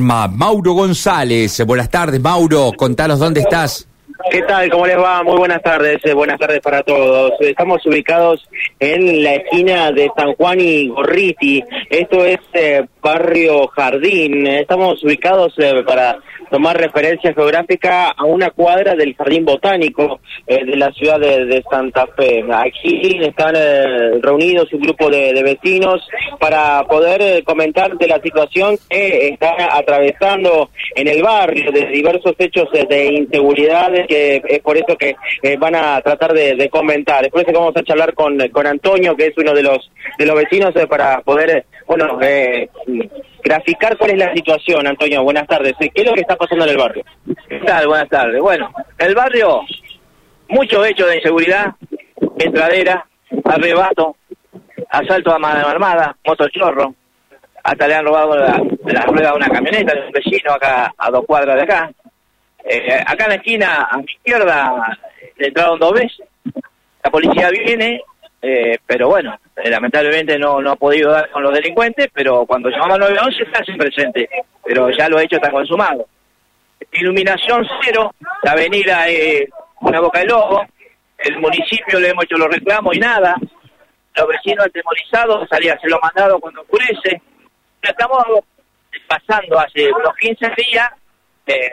Mauro González. Buenas tardes, Mauro. Contanos dónde estás. ¿Qué tal? ¿Cómo les va? Muy buenas tardes. Eh, buenas tardes para todos. Estamos ubicados en la esquina de San Juan y Gorriti. Esto es eh, barrio Jardín. Estamos ubicados eh, para tomar referencia geográfica a una cuadra del Jardín Botánico eh, de la ciudad de, Santa Fe. Aquí están eh, reunidos un grupo de, vecinos para poder eh, comentar de la situación que está atravesando en el barrio, de diversos hechos de inseguridad, que es por eso que van a tratar de, comentar. Después vamos a charlar con, con Antonio, que es uno de los, de los vecinos, para poder, bueno, graficar cuál es la situación, Antonio. Buenas tardes. ¿Qué es lo que está pasando en el barrio? ¿Qué tal? Buenas tardes. Bueno, el barrio, muchos hechos de inseguridad, entradera, arrebato, asalto a mano armada, motochorro. Hasta le han robado la, rueda de una camioneta de un vecino acá a dos cuadras de acá. Eh, acá en la esquina, a mi izquierda, entraron dos veces. La policía viene, eh, pero bueno, eh, lamentablemente no, no ha podido dar con los delincuentes, pero cuando llamamos al 911 está siempre presente, pero ya lo hecho está consumado. Iluminación cero, la avenida es una boca de lobo, el municipio le hemos hecho los reclamos y nada, los vecinos atemorizados salían, se lo mandado cuando oscurece. Estamos pasando hace unos 15 días eh,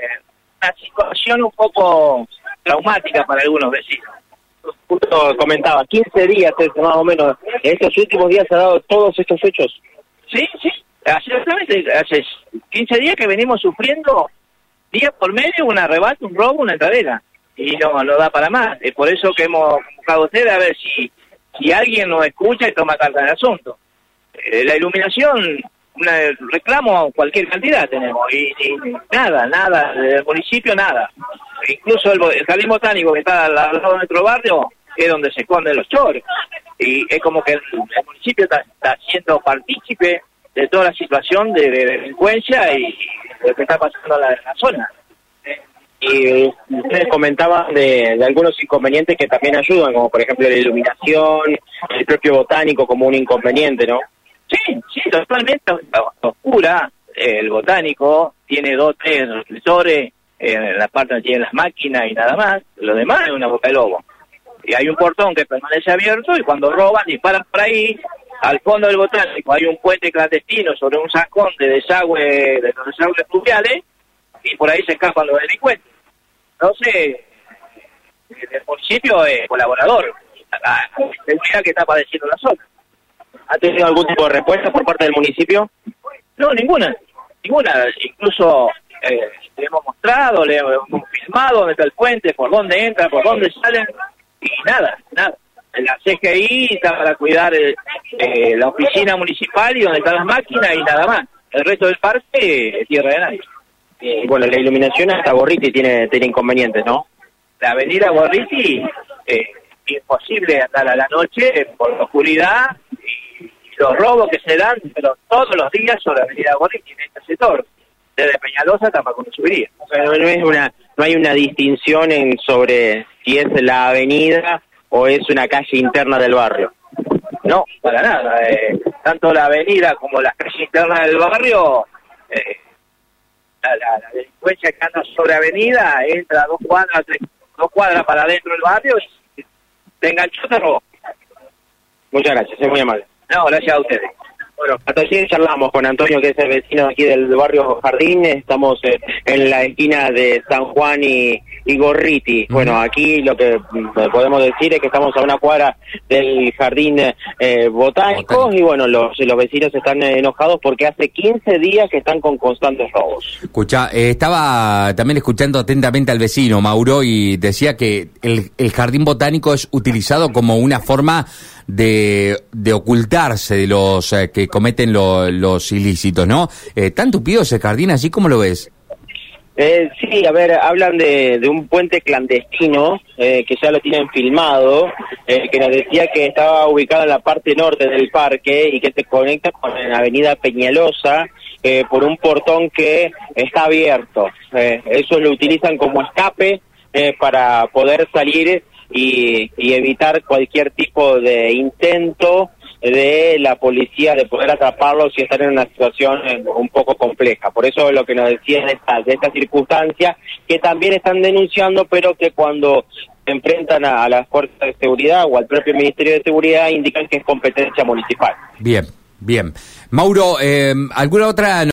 una situación un poco traumática para algunos vecinos justo comentaba, 15 días más o menos, en estos últimos días se ha dado todos estos hechos. Sí, sí, hace, hace 15 días que venimos sufriendo día por medio un arrebato, un robo, una entradera. Y no, no da para más. Es por eso que hemos buscado a ustedes a ver si, si alguien nos escucha y toma carta del asunto. Eh, la iluminación, una, reclamo cualquier cantidad tenemos. Y, nada, nada, del municipio nada incluso el, jardín botánico que está al lado de nuestro barrio es donde se esconden los choros. Y es como que el, municipio está, siendo partícipe de toda la situación de, delincuencia y lo que está pasando en la, zona. Y ustedes comentaban de, algunos inconvenientes que también ayudan, como por ejemplo la iluminación, el propio botánico como un inconveniente, ¿no? Sí, sí, totalmente oscura. El botánico tiene dos, tres reflectores en la parte donde tienen las máquinas y nada más, lo demás es una boca de lobo. Y hay un portón que permanece abierto y cuando roban disparan por ahí, al fondo del botánico hay un puente clandestino sobre un sacón de desagüe, de los desagües fluviales, y por ahí se escapan los delincuentes. Entonces, el municipio es colaborador, la seguridad que está padeciendo la zona. ¿Ha tenido algún tipo de respuesta por parte del municipio? No, ninguna, ninguna. Incluso eh, le hemos mostrado, le hemos filmado dónde está el puente, por dónde entra, por dónde salen, y nada, nada. La CGI está para cuidar eh, eh, la oficina municipal y donde están las máquinas y nada más. El resto del parque es tierra de nadie. Y bueno, la iluminación hasta Gorriti tiene, tiene inconvenientes, ¿no? La avenida Gorriti es imposible andar a la noche por la oscuridad y los robos que se dan, pero todos los días sobre la avenida Gorriti en este sector desde Peñalosa tampoco no subiría. no, es una, no hay una distinción en sobre si es la avenida o es una calle interna del barrio. No, para nada. Eh, tanto la avenida como la calle interna del barrio, eh, la, delincuencia que anda sobre avenida entra dos cuadras, dos cuadras para adentro del barrio y te enganchó, te robó. Muchas gracias, es muy amable. No, gracias a ustedes. Hasta ayer charlamos con Antonio, que es el vecino aquí del barrio Jardín. Estamos eh, en la esquina de San Juan y, Gorriti. Bueno, aquí lo que podemos decir es que estamos a una cuadra del Jardín eh, botánico, y bueno, los, los vecinos están enojados porque hace 15 días que están con constantes robos. Escucha, eh, estaba también escuchando atentamente al vecino Mauro y decía que el, el Jardín botánico es utilizado como una forma de, de ocultarse de los eh, que cometen los ilícitos, ¿no? Eh, ¿Tan tupido ese jardín así como lo ves? Eh, sí, a ver, hablan de, de un puente clandestino eh, que ya lo tienen filmado, que nos decía que estaba ubicado en la parte norte del parque y que se conecta con la avenida Peñalosa por un portón que está abierto. eso lo utilizan como escape para poder salir y, evitar cualquier tipo de intento de la policía de poder atraparlos si están en una situación eh, un poco compleja. Por eso es lo que nos decían de esta, de esta circunstancia, que también están denunciando, pero que cuando se enfrentan a, a las fuerzas de seguridad o al propio Ministerio de Seguridad indican que es competencia municipal. Bien, bien. Mauro, eh, ¿alguna otra